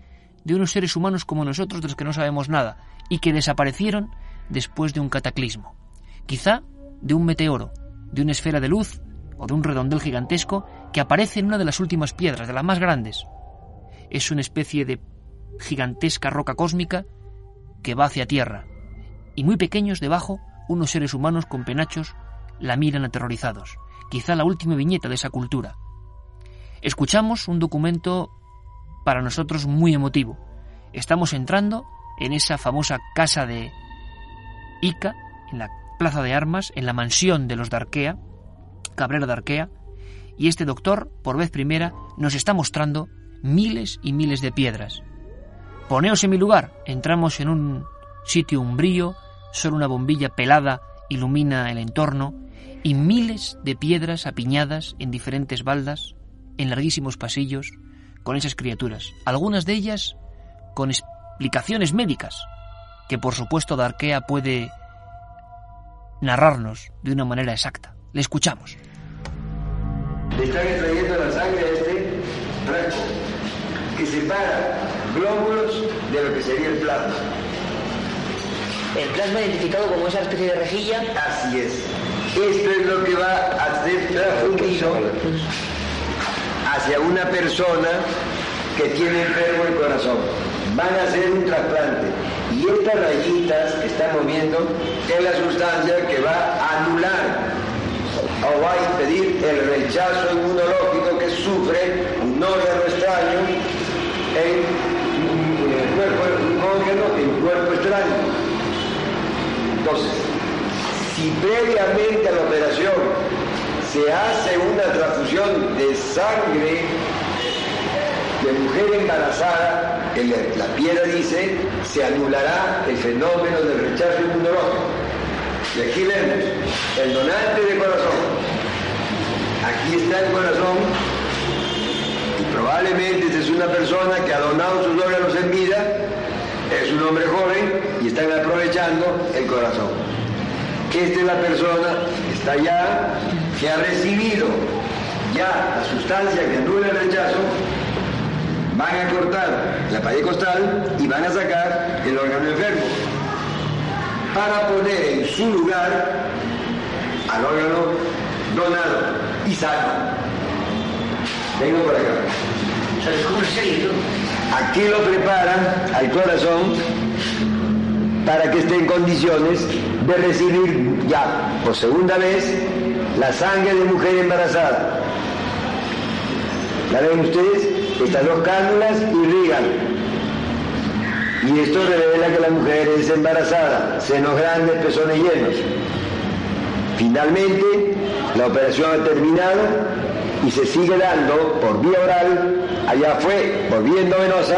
de unos seres humanos como nosotros de los que no sabemos nada y que desaparecieron después de un cataclismo. Quizá de un meteoro, de una esfera de luz o de un redondel gigantesco que aparece en una de las últimas piedras, de las más grandes. Es una especie de gigantesca roca cósmica que va hacia tierra, y muy pequeños debajo unos seres humanos con penachos la miran aterrorizados, quizá la última viñeta de esa cultura. Escuchamos un documento para nosotros muy emotivo. Estamos entrando en esa famosa casa de Ica, en la plaza de armas, en la mansión de los Darquea, Cabrera de Arquea, y este doctor, por vez primera, nos está mostrando miles y miles de piedras. Poneos en mi lugar. Entramos en un sitio umbrío, solo una bombilla pelada ilumina el entorno, y miles de piedras apiñadas en diferentes baldas, en larguísimos pasillos, con esas criaturas. Algunas de ellas con explicaciones médicas, que por supuesto Darkea puede narrarnos de una manera exacta. Le escuchamos.
Le están extrayendo la sangre a este frasco que separa glóbulos de lo que sería el plasma.
El plasma identificado como esa especie de rejilla.
Así es. Esto es lo que va a ser transfundido hacia una persona que tiene enfermo el corazón. Van a hacer un trasplante. Y estas rayitas que estamos viendo es la sustancia que va a anular o va a impedir el rechazo inmunológico que sufre un órgano extraño en un cuerpo, un en un cuerpo extraño. Entonces, si previamente a la operación se hace una transfusión de sangre de mujer embarazada, la piedra dice, se anulará el fenómeno del rechazo inmunológico. Y aquí vemos el donante de corazón. Aquí está el corazón y probablemente esta es una persona que ha donado sus órganos en vida, es un hombre joven y están aprovechando el corazón. Esta es la persona que está allá, que ha recibido ya la sustancia que anula el rechazo, van a cortar la pared costal y van a sacar el órgano enfermo para poner en su lugar al órgano donado y sano. Vengo por acá. Aquí lo preparan al corazón para que esté en condiciones de recibir ya por segunda vez la sangre de mujer embarazada. ¿La ven ustedes? Estas dos cánulas irrigan. Y esto revela que la mujer es embarazada, senos grandes, pezones llenos. Finalmente, la operación ha terminado y se sigue dando por vía oral, allá fue por vía endovenosa,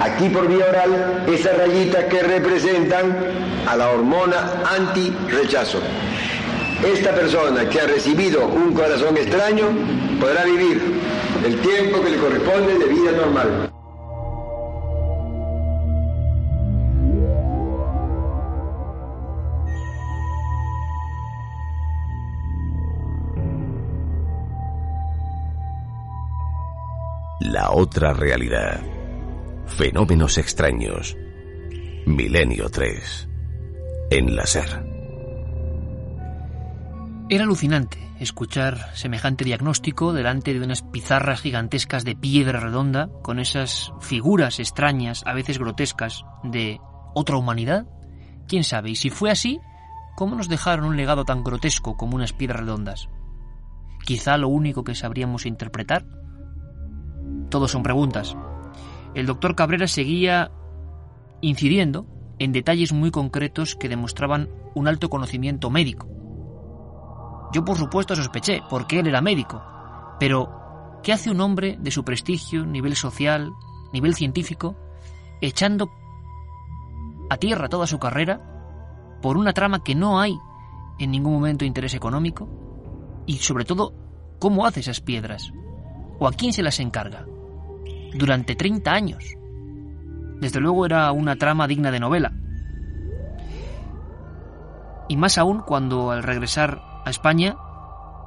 aquí por vía oral, esas rayitas que representan a la hormona anti-rechazo. Esta persona que ha recibido un corazón extraño podrá vivir el tiempo que le corresponde de vida normal.
La otra realidad. Fenómenos extraños. Milenio 3. En la SER.
Era alucinante escuchar semejante diagnóstico delante de unas pizarras gigantescas de piedra redonda con esas figuras extrañas, a veces grotescas, de otra humanidad. ¿Quién sabe? Y si fue así, ¿cómo nos dejaron un legado tan grotesco como unas piedras redondas? Quizá lo único que sabríamos interpretar. Todos son preguntas. El doctor Cabrera seguía incidiendo en detalles muy concretos que demostraban un alto conocimiento médico yo por supuesto sospeché, porque él era médico. Pero, ¿qué hace un hombre de su prestigio, nivel social, nivel científico, echando a tierra toda su carrera por una trama que no hay en ningún momento interés económico y sobre todo cómo hace esas piedras o a quién se las encarga durante 30 años. Desde luego era una trama digna de novela. Y más aún cuando al regresar a España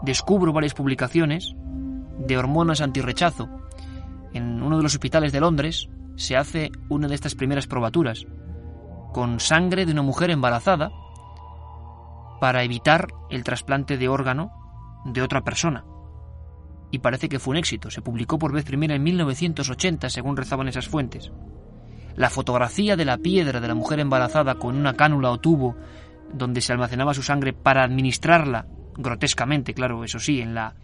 descubro varias publicaciones de hormonas antirrechazo. En uno de los hospitales de Londres se hace una de estas primeras probaturas con sangre de una mujer embarazada para evitar el trasplante de órgano de otra persona. Y parece que fue un éxito. Se publicó por vez primera en 1980, según rezaban esas fuentes. La fotografía de la piedra de la mujer embarazada con una cánula o tubo donde se almacenaba su sangre para administrarla, grotescamente, claro, eso sí, en la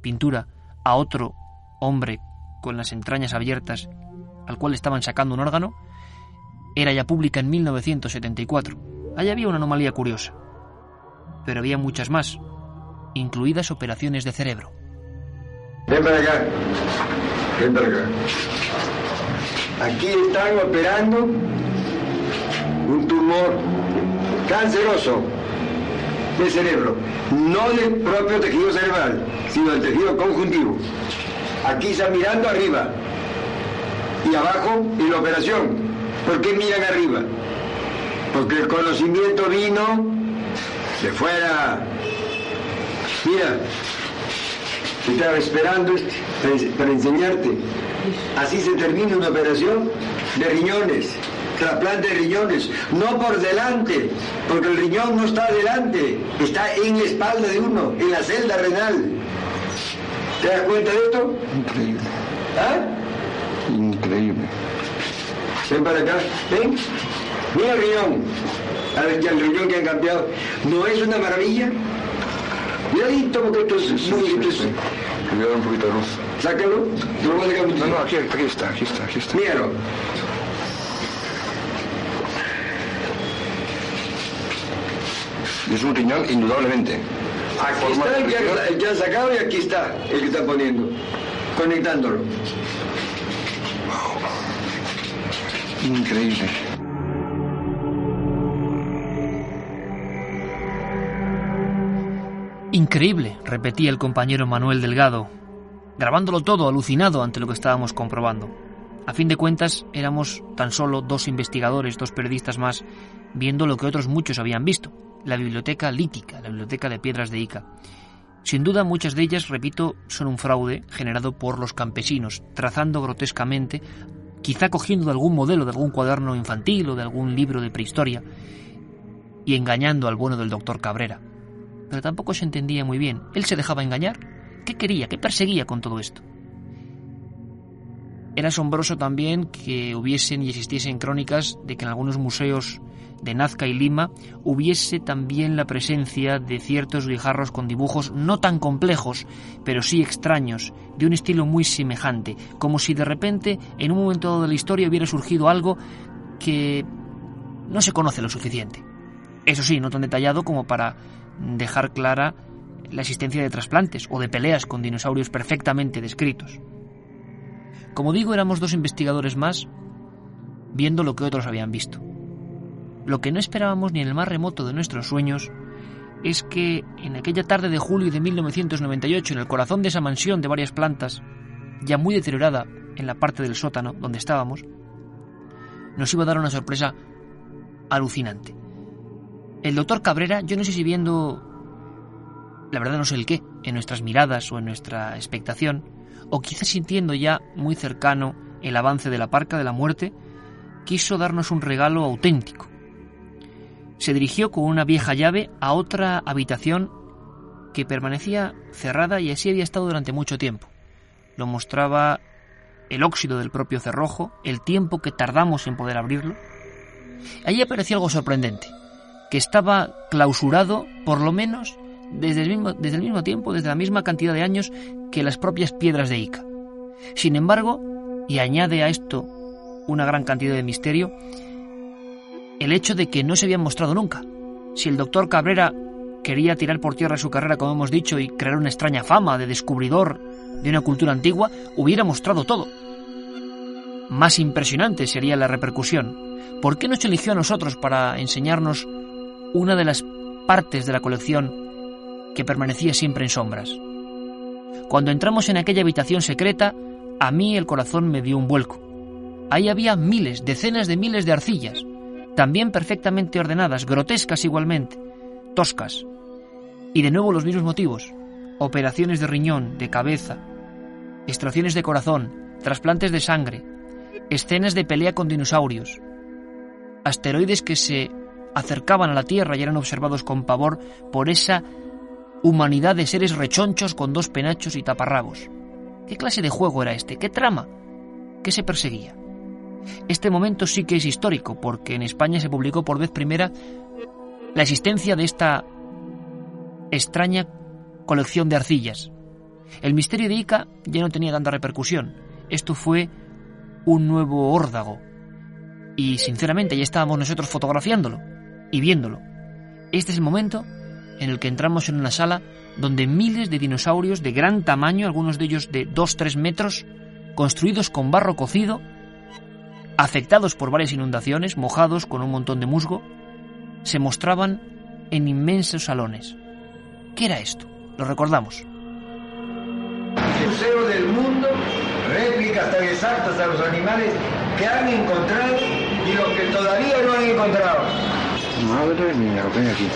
pintura, a otro hombre con las entrañas abiertas al cual estaban sacando un órgano, era ya pública en 1974. Allí había una anomalía curiosa, pero había muchas más, incluidas operaciones de cerebro.
Ven para acá. Ven para acá. Aquí están operando un tumor canceroso de cerebro, no del propio tejido cerebral, sino del tejido conjuntivo. Aquí está mirando arriba y abajo en la operación. ¿Por qué miran arriba? Porque el conocimiento vino de fuera. Mira, estaba esperando este para enseñarte. Así se termina una operación de riñones, trasplante de riñones, no por delante, porque el riñón no está delante, está en la espalda de uno, en la celda renal. ¿Te das cuenta de esto?
Increíble.
¿Ah?
Increíble.
Ven para acá, ven. Mira el riñón. A ver, ya el riñón que han cambiado. ¿No es una maravilla? Porque esto es muy... esto es-
Le voy a dar un poquito de luz.
Sácalo.
No, no, aquí, aquí está, aquí está, aquí está.
Míralo.
Es un riñón, indudablemente.
Aquí
Forma
está el que, han, el que han sacado y aquí está el que están poniendo. Conectándolo.
Increíble.
Increíble, repetía el compañero Manuel Delgado, grabándolo todo alucinado ante lo que estábamos comprobando. A fin de cuentas, éramos tan solo dos investigadores, dos periodistas más, viendo lo que otros muchos habían visto, la biblioteca lítica, la biblioteca de piedras de Ica. Sin duda, muchas de ellas, repito, son un fraude generado por los campesinos, trazando grotescamente, quizá cogiendo de algún modelo, de algún cuaderno infantil o de algún libro de prehistoria, y engañando al bueno del doctor Cabrera. Pero tampoco se entendía muy bien. ¿Él se dejaba engañar? ¿Qué quería? ¿Qué perseguía con todo esto? Era asombroso también que hubiesen y existiesen crónicas de que en algunos museos de Nazca y Lima hubiese también la presencia de ciertos guijarros con dibujos no tan complejos, pero sí extraños, de un estilo muy semejante, como si de repente en un momento dado de la historia hubiera surgido algo que no se conoce lo suficiente. Eso sí, no tan detallado como para dejar clara la existencia de trasplantes o de peleas con dinosaurios perfectamente descritos. Como digo, éramos dos investigadores más viendo lo que otros habían visto. Lo que no esperábamos ni en el más remoto de nuestros sueños es que en aquella tarde de julio de 1998, en el corazón de esa mansión de varias plantas, ya muy deteriorada en la parte del sótano donde estábamos, nos iba a dar una sorpresa alucinante. El doctor Cabrera, yo no sé si viendo, la verdad no sé el qué, en nuestras miradas o en nuestra expectación, o quizás sintiendo ya muy cercano el avance de la parca de la muerte, quiso darnos un regalo auténtico. Se dirigió con una vieja llave a otra habitación que permanecía cerrada y así había estado durante mucho tiempo. Lo mostraba el óxido del propio cerrojo, el tiempo que tardamos en poder abrirlo. Allí apareció algo sorprendente, que estaba clausurado por lo menos desde el mismo, desde el mismo tiempo, desde la misma cantidad de años que las propias piedras de Ica. Sin embargo, y añade a esto una gran cantidad de misterio, el hecho de que no se habían mostrado nunca. Si el doctor Cabrera quería tirar por tierra su carrera, como hemos dicho, y crear una extraña fama de descubridor de una cultura antigua, hubiera mostrado todo. Más impresionante sería la repercusión. ¿Por qué nos eligió a nosotros para enseñarnos una de las partes de la colección que permanecía siempre en sombras. Cuando entramos en aquella habitación secreta, a mí el corazón me dio un vuelco. Ahí había miles, decenas de miles de arcillas, también perfectamente ordenadas, grotescas igualmente, toscas. Y de nuevo los mismos motivos. Operaciones de riñón, de cabeza, extracciones de corazón, trasplantes de sangre, escenas de pelea con dinosaurios, asteroides que se acercaban a la Tierra y eran observados con pavor por esa humanidad de seres rechonchos con dos penachos y taparrabos. ¿Qué clase de juego era este? ¿Qué trama? ¿Qué se perseguía? Este momento sí que es histórico, porque en España se publicó por vez primera la existencia de esta extraña colección de arcillas. El misterio de Ica ya no tenía tanta repercusión. Esto fue un nuevo órdago. Y sinceramente ya estábamos nosotros fotografiándolo y viéndolo. Este es el momento en el que entramos en una sala donde miles de dinosaurios de gran tamaño, algunos de ellos de 2-3 metros, construidos con barro cocido, afectados por varias inundaciones, mojados con un montón de musgo, se mostraban en inmensos salones. ¿Qué era esto? Lo recordamos.
Museo del mundo, réplicas tan exactas a los animales que han encontrado y los que todavía no han encontrado.
Madre mía, lo que hay aquí.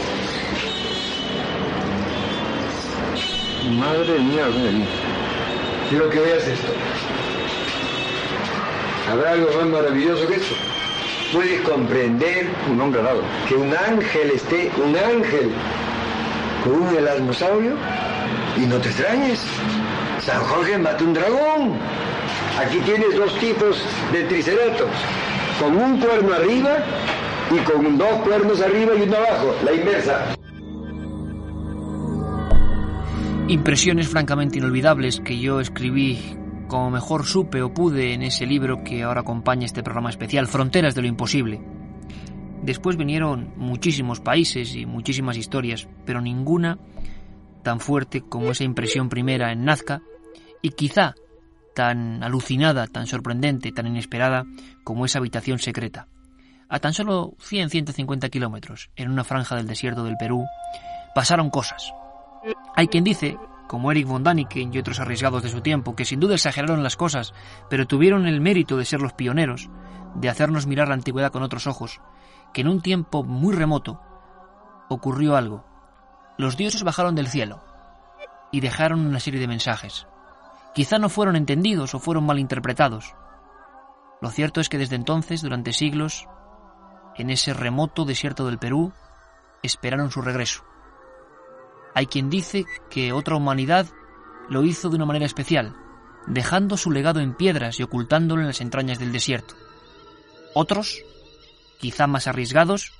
Madre mía, lo que hay aquí.
Quiero que veas esto. ¿Habrá algo más maravilloso que eso? Puedes comprender
Un hombre alado.
que un ángel esté, un ángel, con un elasmosaurio y no te extrañes. San Jorge mató un dragón. Aquí tienes dos tipos de triceratops, con un cuerno arriba y con dos cuernos arriba y uno abajo, la inversa.
Impresiones francamente inolvidables que yo escribí como mejor supe o pude en ese libro que ahora acompaña este programa especial, Fronteras de lo Imposible. Después vinieron muchísimos países y muchísimas historias, pero ninguna tan fuerte como esa impresión primera en Nazca y quizá tan alucinada, tan sorprendente, tan inesperada como esa habitación secreta. A tan solo 100-150 kilómetros, en una franja del desierto del Perú, pasaron cosas. Hay quien dice, como Eric von Daniken y otros arriesgados de su tiempo, que sin duda exageraron las cosas, pero tuvieron el mérito de ser los pioneros, de hacernos mirar la antigüedad con otros ojos, que en un tiempo muy remoto ocurrió algo. Los dioses bajaron del cielo y dejaron una serie de mensajes. Quizá no fueron entendidos o fueron mal interpretados. Lo cierto es que desde entonces, durante siglos, en ese remoto desierto del Perú, esperaron su regreso. Hay quien dice que otra humanidad lo hizo de una manera especial, dejando su legado en piedras y ocultándolo en las entrañas del desierto. Otros, quizá más arriesgados,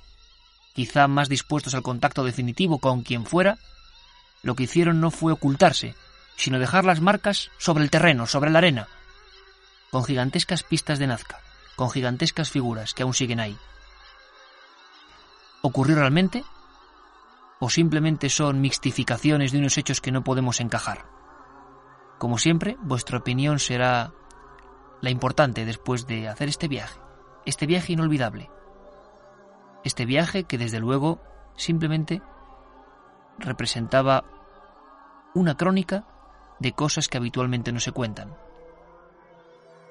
quizá más dispuestos al contacto definitivo con quien fuera, lo que hicieron no fue ocultarse, sino dejar las marcas sobre el terreno, sobre la arena, con gigantescas pistas de Nazca, con gigantescas figuras que aún siguen ahí. ¿Ocurrió realmente? ¿O simplemente son mixtificaciones de unos hechos que no podemos encajar? Como siempre, vuestra opinión será la importante después de hacer este viaje, este viaje inolvidable, este viaje que desde luego simplemente representaba una crónica de cosas que habitualmente no se cuentan.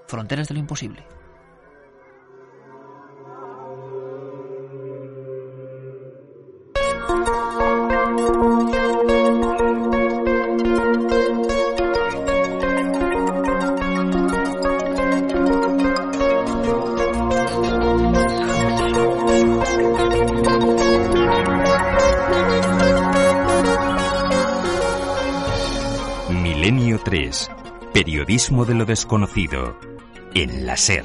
Fronteras de lo imposible.
Milenio 3. Periodismo de lo desconocido. En la SER.